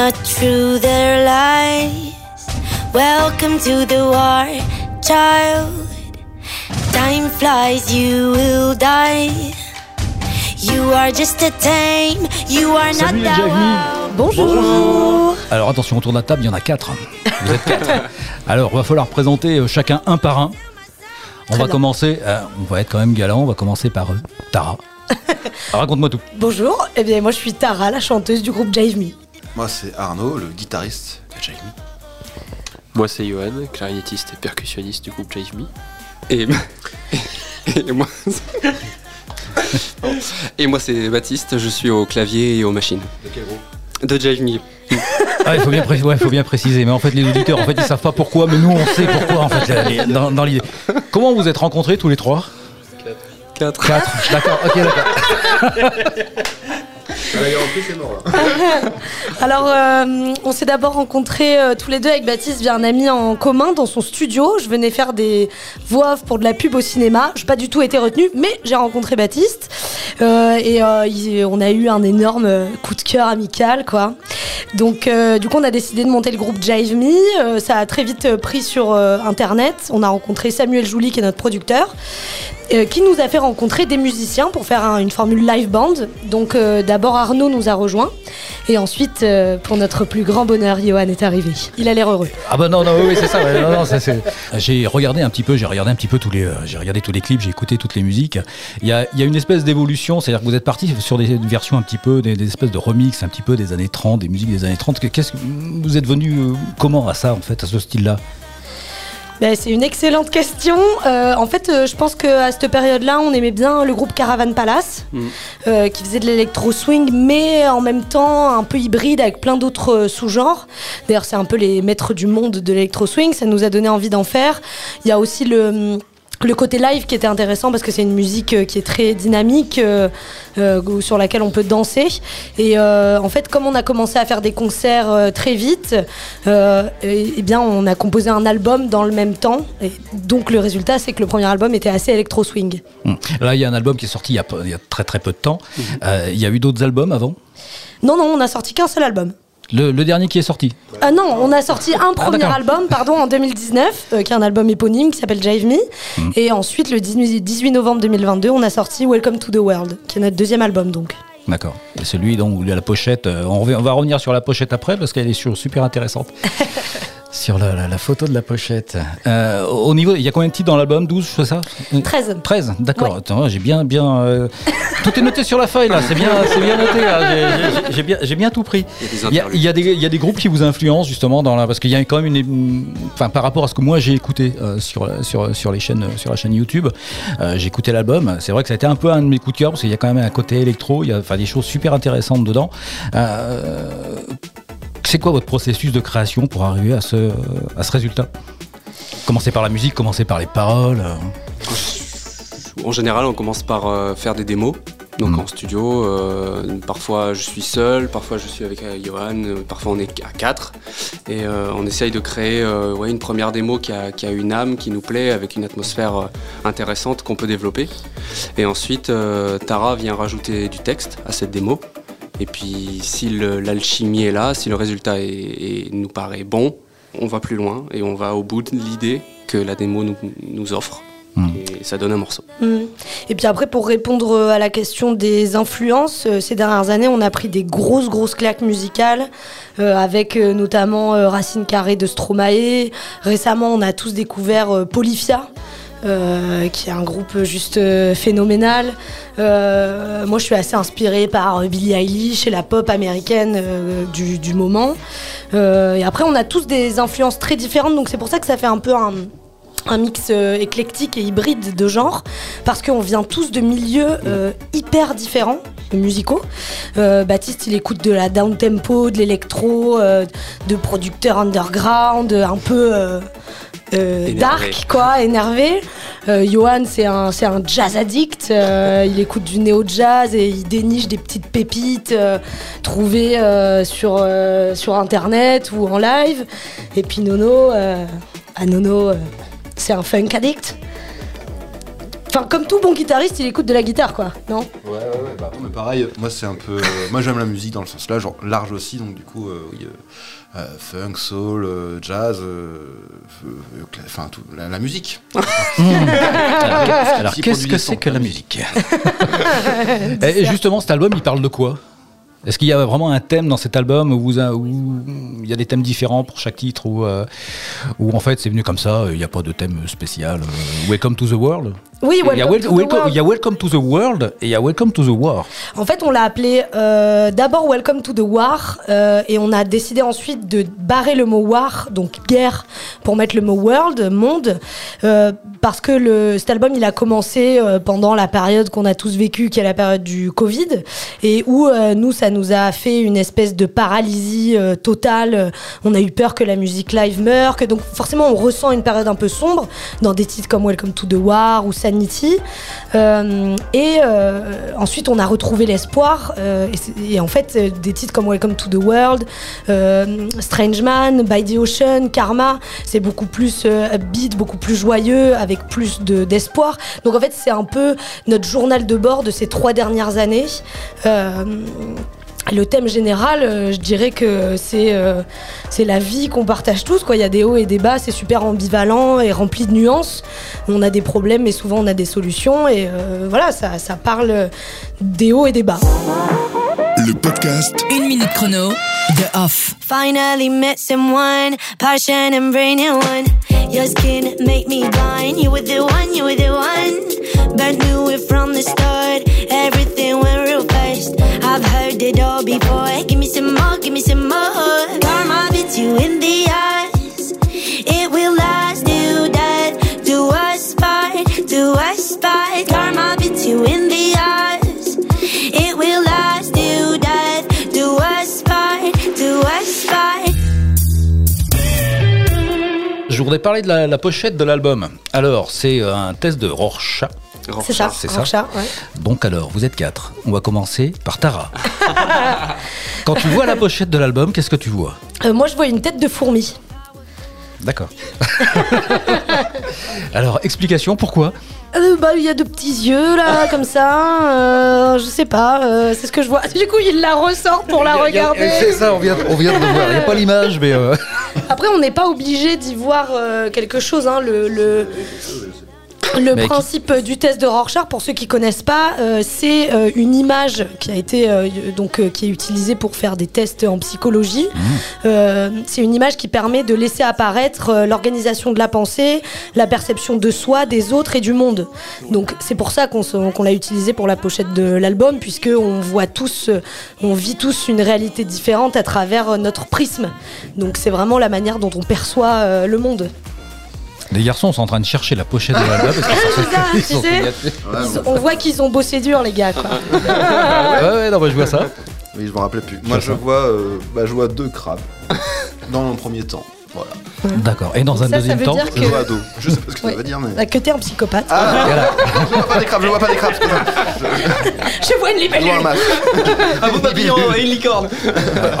not true, they're lies. Welcome to the war, child. Time flies, you will die. You are just a tame, you are not Salut les the wild. Bonjour. Alors attention, autour de la table, il y en a quatre. Vous êtes quatre. Alors, va falloir présenter euh, chacun un par un. On Très va bien. commencer, euh, on va être quand même galant, on va commencer par euh, Tara. Raconte-moi tout. Bonjour. Eh bien, moi, je suis Tara, la chanteuse du groupe Jive Me. Moi, c'est Arnaud, le guitariste de Jive Me. Moi, c'est Johan, clarinettiste et percussionniste du groupe Jive Me. Et, et moi, et moi, c'est Baptiste. Je suis au clavier et aux machines. De quel groupe? De Jive Me. Ah, il faut bien, pré- ouais, faut bien préciser. Mais en fait, les auditeurs, en fait, ils savent pas pourquoi, mais nous, on sait pourquoi, en fait, dans, dans l'idée. Comment vous êtes rencontrés tous les trois? 4. Quatre. D'accord, ok, d'accord. Là. Alors, euh, on s'est d'abord rencontrés euh, tous les deux avec Baptiste via un ami en commun dans son studio. Je venais faire des voix off pour de la pub au cinéma. Je n'ai pas du tout été retenue, mais j'ai rencontré Baptiste. Euh, et euh, on a eu un énorme euh, coup de cœur amical, quoi. Donc, euh, du coup, on a décidé de monter le groupe Jive Me. Euh, ça a très vite euh, pris sur Internet. On a rencontré Samuel Jouli, qui est notre producteur. qui nous a fait rencontrer des musiciens pour faire un- une formule live band. Donc d'abord Arnaud nous a rejoints et ensuite pour notre plus grand bonheur Johan est arrivé. Il a l'air heureux. Ah bah non non oui, c'est ça. non, non, ça, J'ai regardé un petit peu, j'ai regardé un petit peu tous les, j'ai regardé tous les clips, j'ai écouté toutes les musiques. Il y a, il y a une espèce d'évolution, c'est-à-dire que vous êtes parti sur des versions un petit peu, des, des espèces de remix un petit peu des années 30, des musiques des années 30. Que- Qu'est-ce que vous êtes venu euh, comment à ça en fait, à ce style-là? Ben, c'est une excellente question. Euh, en fait, euh, je pense qu'à cette période-là, on aimait bien le groupe Caravan Palace, Mm. euh, qui faisait de l'électro-swing, mais en même temps un peu hybride avec plein d'autres euh, sous-genres. D'ailleurs, c'est un peu les maîtres du monde de l'électro-swing. Ça nous a donné envie d'en faire. Il y a aussi le. Le côté live qui était intéressant parce que c'est une musique euh, qui est très dynamique, euh, euh, sur laquelle on peut danser. Et euh, en fait, comme on a commencé à faire des concerts très vite, euh, et, eh bien, on a composé un album dans le même temps. Et donc, le résultat, c'est que le premier album était assez électro-swing. Hum. Là, il y a un album qui est sorti il y a, peu- il y a très très peu de temps. Euh, il y a eu d'autres albums avant? Non, non, on a sorti qu'un seul album. Le, le dernier qui est sorti. Ah non, on a sorti un premier d'accord. album, pardon, en 2019, euh, qui est un album éponyme qui s'appelle Jive Me. Et ensuite, le 18 18 novembre 2022, on a sorti Welcome to the World, qui est notre deuxième album, donc. D'accord. Et celui dont il y a la pochette, euh, on, va revenir sur la pochette après parce qu'elle est sur- super intéressante. sur la, la- la photo de la pochette. Euh, au niveau, il y a combien de titres dans l'album? 12, c'est ça? 13. 13, d'accord. Ouais. Attends, j'ai bien, bien. euh, tout est noté sur la feuille là, c'est bien, c'est bien noté là. J'ai- bien, j'ai bien tout pris. Il y a des Il y a, des, il y a des groupes qui vous influencent justement dans la, parce qu'il y a quand même une, enfin par rapport à ce que moi j'ai écouté euh, sur sur sur les chaînes, sur la chaîne YouTube, euh, j'ai écouté l'album. C'est vrai que ça a été un peu un de mes coups de cœur parce qu'il y a quand même un côté électro, il y a enfin des choses super intéressantes dedans. C'est quoi votre processus de création pour arriver à ce à ce résultat? Commencer par la musique, commencer par les paroles. euh. En général, on commence par euh, faire des démos. Donc Mhm. en studio, euh, parfois je suis seul, parfois je suis avec Johan, parfois on est à quatre. Et euh, on essaye de créer euh, ouais, une première démo qui a, qui a une âme, qui nous plaît, avec une atmosphère intéressante qu'on peut développer. Et ensuite, Tara vient rajouter du texte à cette démo. Et puis si l'alchimie est là, si le résultat est- est- nous paraît bon, on va plus loin et on va au bout de l'idée que la démo nous, nous offre. Mhm. Et ça donne un morceau. Mm. Et puis après, pour répondre euh, à la question des influences, euh, ces dernières années, on a pris des grosses, grosses claques musicales, euh, avec euh, notamment euh, Racine Carrée de Stromae. Récemment, on a tous découvert euh, Polyphia. Euh, qui est un groupe juste euh, phénoménal. Euh, moi, je suis assez inspirée par Billie Eilish et la pop américaine du, moment. Et après, on a tous des influences très différentes, donc c'est pour ça que ça fait un peu un, mix éclectique et hybride de genres, parce qu'on vient tous de milieux hyper différents musicaux. Baptiste, il écoute de la down tempo, de l'électro, de producteurs underground, un peu euh, dark, quoi, énervé. Euh, Johan, c'est un, c'est un jazz addict. euh, il écoute du néo-jazz et il déniche des petites pépites trouvées sur, sur internet ou en live. Et puis Nono, ah, Nono, c'est un funk addict. Enfin, comme tout bon guitariste, il écoute de la guitare, quoi, non Ouais, ouais, ouais. Bah, non, mais pareil, moi c'est un peu. euh, moi j'aime la musique dans le sens là, genre large aussi, donc du coup, euh, oui. euh, funk, soul, euh, jazz, euh, euh, cla- enfin tout, la, la musique. Alors, qu'est-ce produit que c'est que la la musique Et justement, cet album, il parle de quoi? Est-ce qu'il y a vraiment un thème dans cet album où, vous a- où il y a des thèmes différents pour chaque titre ou euh, ou en fait c'est venu comme ça, il n'y a pas de thème spécial euh, Welcome to the World? Oui, il, y a Welcome wel- to the welcome, World. il y a Welcome to the World et il y a Welcome to the War. En fait, on l'a appelé euh, d'abord Welcome to the War euh, et on a décidé ensuite de barrer le mot war, donc guerre, pour mettre le mot world, monde, euh, parce que le, cet album il a commencé pendant la période qu'on a tous vécu, qui est la période du Covid, et où nous ça nous a fait une espèce de paralysie totale. On a eu peur que la musique live meure, que donc forcément on ressent une période un peu sombre dans des titres comme Welcome to the War ou Sanity. Euh, et euh, ensuite, on a retrouvé l'espoir. euh, et, en fait, des titres comme Welcome to the World, Strange Man, By the Ocean, Karma, c'est beaucoup plus upbeat, beaucoup plus joyeux, avec plus de- d'espoir. Donc en fait, c'est un peu notre journal de bord de ces trois dernières années. Le thème général, euh, je dirais que c'est euh, c'est la vie qu'on partage tous. Quoi. Il y a des hauts et des bas, c'est super ambivalent et rempli de nuances. On a des problèmes, mais souvent on a des solutions. Et euh, voilà, ça, ça parle des hauts et des bas. Le podcast Une minute chrono de off. Finally met someone, passion and brain in one. Your skin make me blind. You were the one, you were the one. But knew it from the start. Everything went fast. Me me. Je voudrais parler de la, la pochette de l'album. Alors, c'est euh, un test de Rorschach. C'est ça, c'est ça. Rorschach, ouais. Donc alors, vous êtes quatre. On va commencer par Tara. Quand tu vois la pochette de l'album, qu'est-ce que tu vois? Euh, moi, je vois une tête de fourmi. D'accord. alors, explication, pourquoi? Euh, bah, il y a de petits yeux là, comme ça. euh, je sais pas, euh, c'est ce que je vois. Du coup, il la ressort pour la regarder. C'est ça, on vient, on vient de le voir. Il n'y a pas l'image, mais... Après, on n'est pas obligé d'y voir quelque chose. Hein. Le, le, le principe du test de Rorschach, pour ceux qui connaissent pas, euh, c'est euh, une image qui a été euh, donc euh, qui est utilisée pour faire des tests en psychologie. Mmh. Euh, c'est une image qui permet de laisser apparaître euh, l'organisation de la pensée, la perception de soi, des autres et du monde. Donc c'est pour ça qu'on l'a utilisé pour la pochette de l'album, puisque on voit tous, euh, on vit tous une réalité différente à travers euh, notre prisme. Donc c'est vraiment la manière dont on perçoit euh, le monde. Les garçons sont en train de chercher la pochette de l'album. parce ça, tu sais. Ils- on voit qu'ils ont bossé dur, les gars. Quoi. Ouais, ouais, non, moi, je vois ça. Oui, je me rappelais plus. Moi, je vois, euh, bah, je vois deux crabes dans mon premier temps. Voilà. D'accord. Et dans Donc un ça, deuxième temps Je que- vois à dos. Je sais pas ce que Ouais. ça veut dire, mais. Bah, que t'es un psychopathe. Ah, Voilà. je vois pas des crabes, je vois pas des crabes. Je vois une Je vois un libellule. masque. Un beau papillon et une licorne.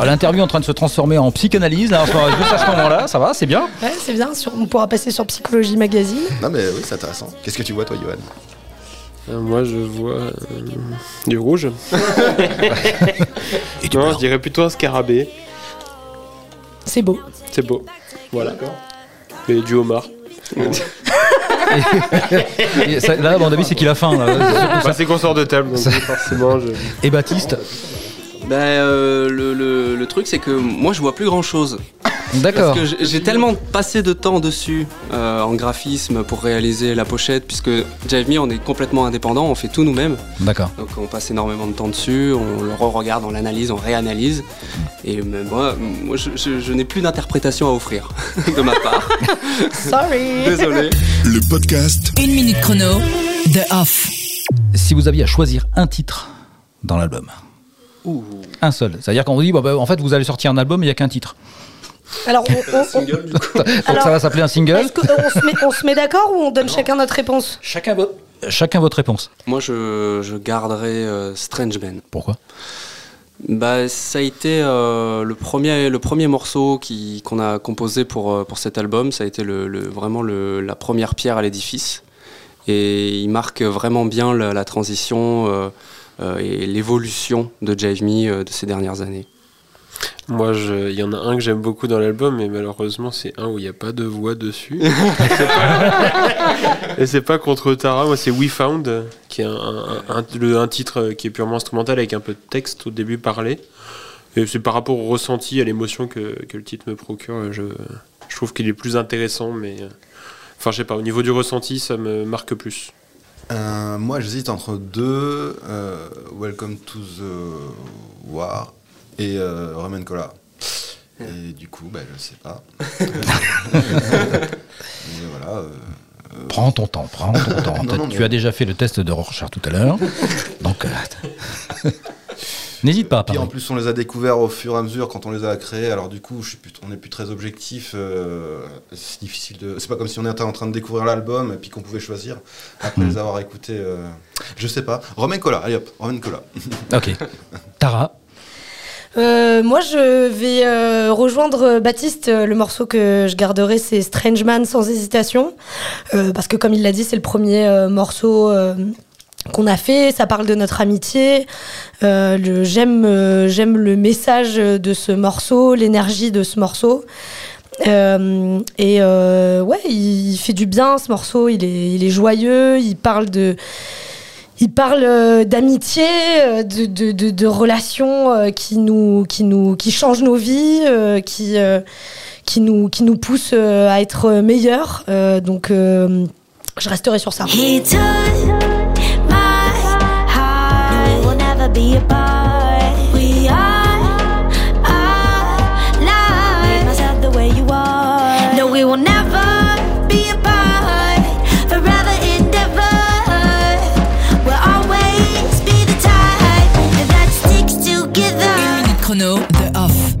L'interview est en train de se transformer en psychanalyse, là, enfin, juste à ce moment-là, ça va, c'est bien? Ouais, c'est bien. Sur, on pourra passer sur Psychologie Magazine. Non, mais oui, c'est intéressant. Qu'est-ce que tu vois, toi, Johan? Euh, moi, je vois euh, du rouge. Et du non, blanc. je dirais plutôt un scarabée. C'est beau. C'est beau. Voilà. Et du homard. Et ça- là, à mon avis, c'est qu'il a faim. là. C'est surtout ça. Bah, c'est qu'on sort de table, donc forcément, je... Et Baptiste Ben, euh, le, le- le truc, c'est que moi, je vois plus grand chose. D'accord. Parce que j'ai- tellement passé de temps dessus euh, en graphisme pour réaliser la pochette, puisque Jive Me, on est complètement indépendant, on fait tout nous-mêmes. D'accord. Donc on passe énormément de temps dessus, on le re-regarde, on l'analyse, on réanalyse. Et même moi, moi je, je- je n'ai plus d'interprétation à offrir de ma part. Sorry. Désolé. Le podcast Une minute chrono de off. Si vous aviez à choisir un titre dans l'album, un seul, c'est-à-dire qu'on vous dit, bah, bah, en fait, vous allez sortir un album, il n'y a qu'un titre. Alors, on, on- on- Donc Alors, ça va s'appeler un single. est-ce qu'on se met, on se met d'accord ou on donne chacun notre réponse Chacun, votre... Chacun votre réponse. Moi je, je garderai euh, Strange Man. Pourquoi? Bah, ça a été euh, le, premier, le premier morceau qui- qu'on a composé pour, euh, pour cet album. Ça a été le, le- vraiment le- la première pierre à l'édifice. Et il marque vraiment bien la, la transition euh, euh, et l'évolution de Jive Me euh, de ces dernières années. Moi, je- il y en a un que j'aime beaucoup dans l'album, mais malheureusement, c'est un où il n'y a pas de voix dessus. Et c'est pas- pas contre Tara, moi, c'est We Found, qui est un, un- un- le- un titre qui est purement instrumental avec un peu de texte au début parlé. Et c'est par rapport au ressenti, à l'émotion que, que le titre me procure. Je, je trouve qu'il est plus intéressant, mais. Enfin, je sais pas, au niveau du ressenti, ça me marque plus. Euh, moi, j'hésite entre deux euh, Welcome to the War et euh, Cola. Et du coup, bah, je sais pas. Mais voilà. euh, Prends ton temps, prends ton temps. Non, non, tu mais- as déjà fait le test de Rorschach tout à l'heure. Donc, euh, n'hésite pas à Puis en plus, on les a découverts au fur et à mesure quand on les a créés. Alors du coup, je suis plus, on n'est plus très objectif. euh, c'est difficile de. C'est pas comme si on était en train de découvrir l'album et puis qu'on pouvait choisir après les avoir écoutés. euh, je sais pas. Romain Cola. Allez hop, Romain Cola. Ok. Tara, Euh, moi, je vais euh, rejoindre euh, Baptiste. Euh, Le morceau que je garderai, c'est Strange Man sans hésitation. Euh, parce que, comme il l'a dit, c'est le premier euh, morceau qu'on a fait. Ça parle de notre amitié. J'aime j'aime le message de ce morceau, l'énergie de ce morceau. Euh, et euh, ouais, il fait du bien ce morceau. Il est, il est joyeux. Il parle de. Il parle euh, d'amitié, euh, de, de, de, relations euh, qui nous, qui nous, qui changent nos vies, qui, qui nous, qui nous poussent à être meilleurs. Donc, je resterai sur ça. Chrono, The Off.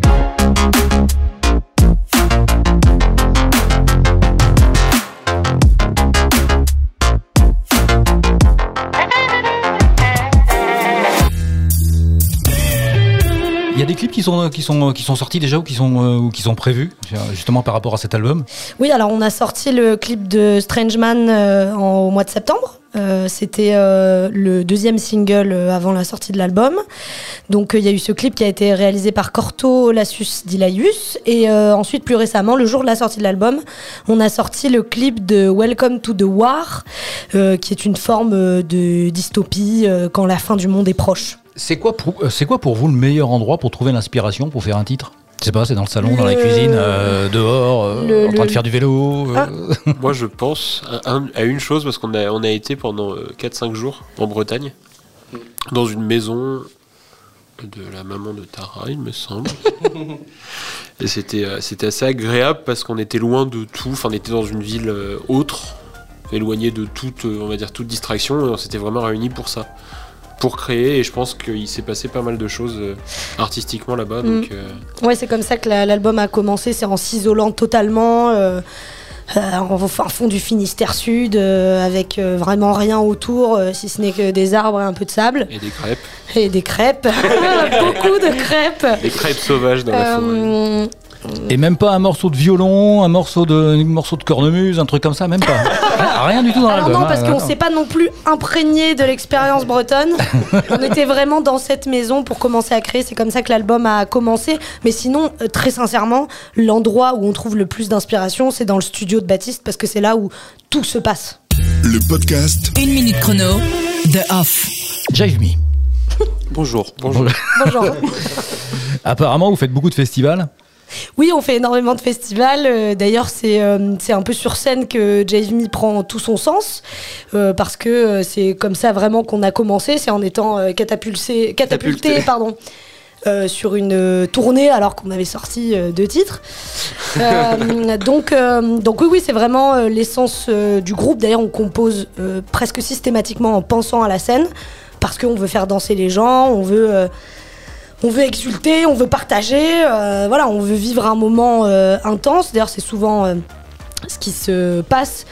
il y a des clips qui sont, qui sont, qui sont sortis déjà ou qui sont, euh, ou qui sont prévus, euh, justement par rapport à cet album? Oui, alors on a sorti le clip de Strange Man euh, en- au mois de septembre. Euh, C'était euh, le deuxième single euh, avant la sortie de l'album. Donc il y a eu ce clip qui a été réalisé par Corto Lassus Dilaius. Et ensuite, plus récemment, le jour de la sortie de l'album, on a sorti le clip de Welcome to the War, qui est une forme de dystopie quand la fin du monde est proche. C'est quoi pour vous le meilleur endroit pour trouver l'inspiration pour faire un titre? Je sais pas, c'est dans le salon, dans la cuisine, euh, dehors, euh, Le- en train le- de faire du vélo. euh, Ah. Moi, je pense à, un- à une chose, parce qu'on a, on a été pendant euh, 4-5 jours en Bretagne, dans une maison de la maman de Tara, il me semble. Et c'était, c'était assez agréable parce qu'on était loin de tout, enfin, on était dans une ville autre, éloigné de toute, on va dire, toute distraction, et on s'était vraiment réunis pour ça. Pour créer, et je pense qu'il s'est passé pas mal de choses euh, artistiquement là-bas. Donc, euh, Ouais, c'est comme ça que la- l'album a commencé, c'est en s'isolant totalement, euh, euh, en fin fond du Finistère Sud, euh, avec euh, vraiment rien autour, si ce n'est que des arbres et un peu de sable, et des crêpes, et des crêpes, beaucoup de crêpes. des crêpes sauvages dans la forêt. Et même pas un morceau de violon, un morceau de, un morceau de cornemuse, un truc comme ça, même pas. Rien, du tout dans alors l'album. non, parce hein, qu'on s'est pas non plus imprégné de l'expérience bretonne. On était vraiment dans cette maison pour commencer à créer. C'est comme ça que l'album a commencé. Mais sinon, euh, très sincèrement, l'endroit où on trouve le plus d'inspiration, c'est dans le studio de Baptiste parce que c'est là où tout se passe. Le podcast Une minute chrono, The Off. Jive Me. Bonjour. Bonjour. Apparemment, vous faites beaucoup de festivals. Oui, on fait énormément de festivals. Euh, D'ailleurs, c'est euh, c'est un peu sur scène que Me prend tout son sens. euh, parce que c'est comme ça vraiment qu'on a commencé. C'est en étant catapulté, Catapulté. pardon, euh, sur une euh, tournée alors qu'on avait sorti euh, deux titres. Donc, donc oui, oui, c'est vraiment l'essence du groupe. D'ailleurs, on compose presque systématiquement en pensant à la scène. Parce qu'on veut faire danser les gens, on veut... on veut exulter, on veut partager, euh, voilà, on veut vivre un moment euh, intense. D'ailleurs, c'est souvent euh, ce qui se passe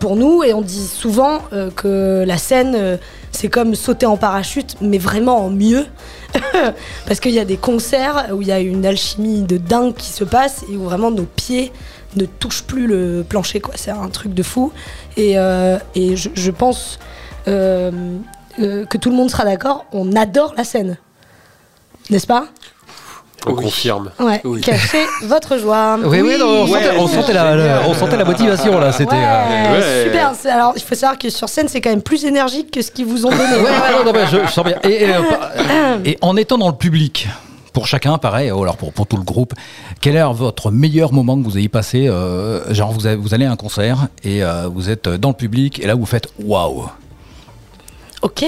pour nous, et on dit souvent que la scène, c'est comme sauter en parachute, mais vraiment en mieux, parce qu'il y a des concerts où il y a une alchimie de dingue qui se passe et où vraiment nos pieds ne touche plus le plancher, quoi. C'est un truc de fou. Et, je, pense que tout le monde sera d'accord. On adore la scène, n'est-ce pas On Oui. confirme. Ouais. Oui. Cachez votre joie. Oui, oui, non, on, sentait, on sentait la, la- on sentait la motivation là. C'était. euh, Ouais, super. C'est- Alors, il faut savoir que sur scène, c'est quand même plus énergique que ce qu'ils vous ont donné. Ouais, ouais, non, je, je sens bien. Et, et, euh, et en étant dans le public, pour chacun, pareil, ou alors pour, pour tout le groupe, quel est votre meilleur moment que vous ayez passé euh, Genre, vous, avez- vous allez à un concert et euh, vous êtes dans le public et là, vous faites waouh Ok,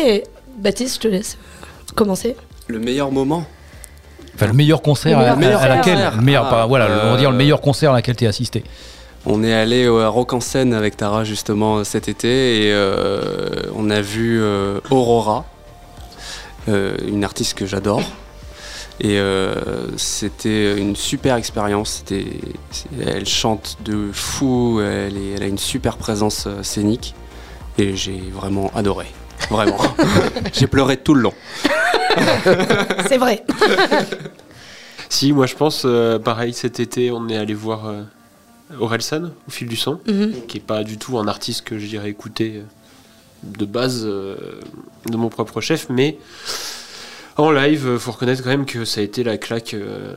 Baptiste, je te laisse commencer. Le meilleur moment Enfin, le meilleur concert Le à, meilleur à- à concert. laquelle le meilleur, Ah, pas- voilà, on va dire le euh, meilleur concert à laquelle tu as assisté. On est allé au- à Rock en scène avec Tara justement cet été et euh, on a vu euh, Aurora, euh, une artiste que j'adore. Et euh, c'était une super expérience. Elle chante de fou, elle, est- elle a une super présence scénique et j'ai vraiment adoré. Vraiment. j'ai pleuré tout le long. C'est vrai. Si, moi je pense, euh, pareil, cet été, on est allé voir euh, Orelsan au fil du son, Mhm. qui est pas du tout un artiste que j'irais écouter euh, de base euh, de mon propre chef, mais en live, faut reconnaître quand même que ça a été la claque euh,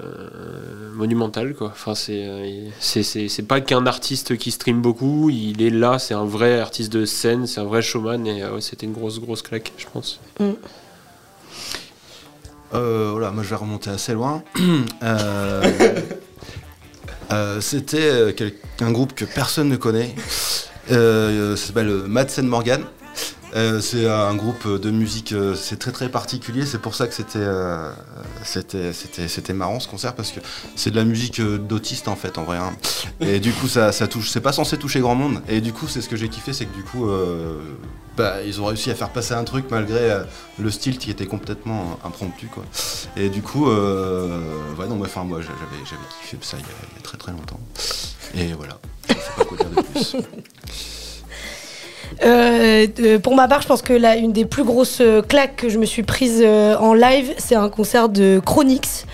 monumentale, quoi. Enfin, c'est, pas qu'un artiste qui stream beaucoup, il est là, c'est un vrai artiste de scène, c'est un vrai showman, et euh, ouais, c'était une grosse, grosse claque, je pense. Euh, voilà, moi je vais remonter assez loin. Euh, euh, C'était euh, un groupe que personne ne connaît. Ça s'appelle Madsen Morgan. Euh, c'est un groupe de musique, euh, c'est très très particulier. C'est pour ça que c'était euh, marrant ce concert parce que c'est de la musique euh, d'autiste en fait en vrai. hein. Et du coup ça, touche, c'est pas censé toucher grand monde. Et du coup c'est ce que j'ai kiffé, c'est que du coup euh, bah, ils ont réussi à faire passer un truc malgré euh, le style qui était complètement impromptu quoi. Et du coup euh, non moi j'avais kiffé ça il y, a, très très longtemps. Et voilà, sais pas quoi dire de plus. Euh, de- pour ma part, je pense que là, une des plus grosses euh, claques que je me suis prise euh, en live, c'est un concert de Chronix.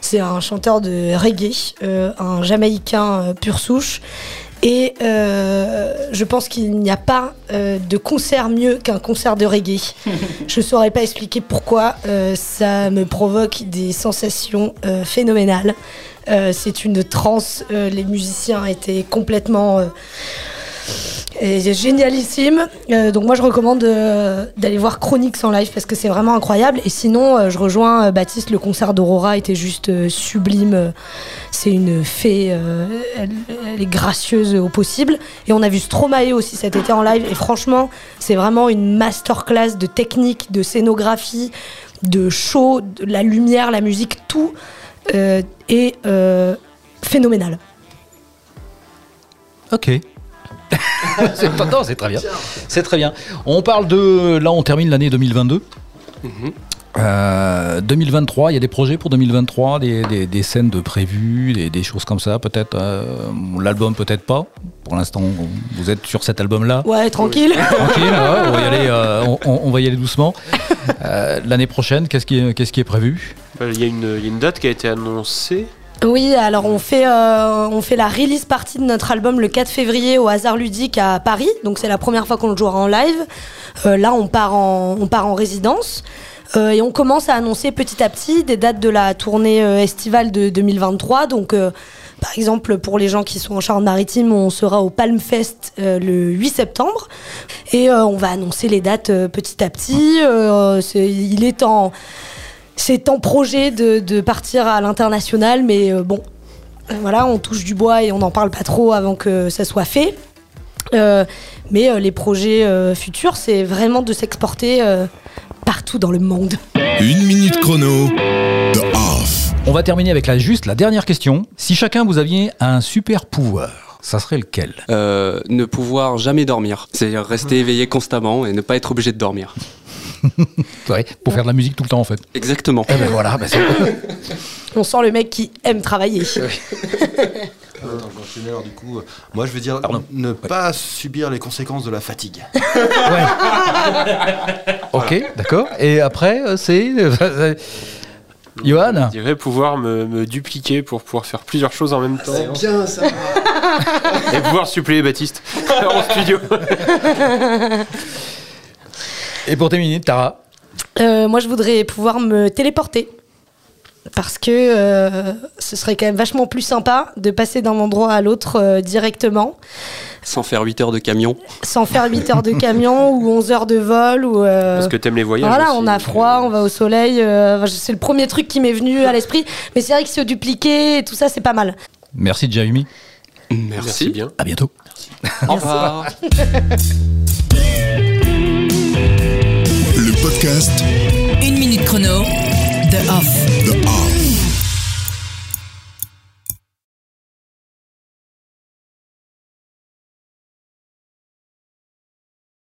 C'est un chanteur de reggae, euh, un Jamaïcain euh, pur souche. Et euh, je pense qu'il n'y a pas euh, de concert mieux qu'un concert de reggae. je ne saurais pas expliquer pourquoi. euh, ça me provoque des sensations euh, phénoménales. Euh, c'est une transe. euh, les musiciens étaient complètement euh, et génialissime. Euh, donc moi je recommande euh, d'aller voir Chronix en live parce que c'est vraiment incroyable. Et sinon euh, je rejoins Baptiste, le concert d'Aurora était juste sublime. C'est une fée, elle, est gracieuse au possible. Et on a vu Stromae aussi cet été en live. Et franchement c'est vraiment une masterclass de technique, de scénographie, de show, de la lumière, la musique, tout est phénoménal. Ok. c'est pas- non, c'est très bien. C'est très bien. On parle de. Là, on termine l'année 2022. Mhm. Euh, 2023, il y a des projets pour 2023, des, des- des scènes de prévues, des, des choses comme ça, peut-être. euh, L'album, peut-être pas. Pour l'instant, vous êtes sur cet album-là. Ouais, tranquille. Tranquille, ouais, on, va y aller, euh, on, on- on va y aller doucement. Euh, L'année prochaine, qu'est-ce qui, est- qu'est-ce qui est prévu? Y, il y a une date qui a été annoncée. Oui, alors on fait, euh, on fait la release partie de notre album le 4 février au Hasard Ludique à Paris. Donc c'est la première fois qu'on le jouera en live. Euh, là, on part en, on part en résidence. Euh, et on commence à annoncer petit à petit des dates de la tournée estivale de 2023. Donc, par exemple, pour les gens qui sont en Charente-Maritime, on sera au Palm Fest le 8 septembre. Et on va annoncer les dates petit à petit. Il est en c'est en projet de, de partir à l'international, mais euh, bon, voilà, on touche du bois et on n'en parle pas trop avant que ça soit fait. Euh, mais euh, les projets euh, futurs, c'est vraiment de s'exporter euh, partout dans le monde. Une minute chrono. The Off. On va terminer avec la, juste la dernière question. Si chacun vous aviez un super pouvoir, ça serait lequel? Euh, ne pouvoir jamais dormir. C'est-à-dire rester éveillé constamment et ne pas être obligé de dormir. Ouais, Pour faire de la musique tout le temps, en fait. Exactement. Eh ben voilà, ben c'est- On sent le mec qui aime travailler. Attends, j'enchaîne alors du coup. euh, Moi je veux dire Pardon. ne pas subir les conséquences de la fatigue. Ok, d'accord. Et après, euh, c'est. Johan Je dirais pouvoir me, me dupliquer pour pouvoir faire plusieurs choses en même temps. C'est bien ça. Et pouvoir suppléer Baptiste en studio. Et pour tes minutes, Tara Euh, moi, je voudrais pouvoir me téléporter. Parce que euh, ce serait quand même vachement plus sympa de passer d'un endroit à l'autre euh, directement, Sans faire 8 heures de camion. sans faire 8 heures de camion ou 11 heures de vol. Ou, euh, Parce que t'aimes les voyages. voilà, aussi, on a froid, on va au soleil. euh, c'est le premier truc qui m'est venu à l'esprit. Mais c'est vrai que se dupliquer et tout ça, c'est pas mal. Merci, Jaimi. Merci. Merci bien. À bientôt. Au revoir. Podcast Une minute chrono, The Off. The Off.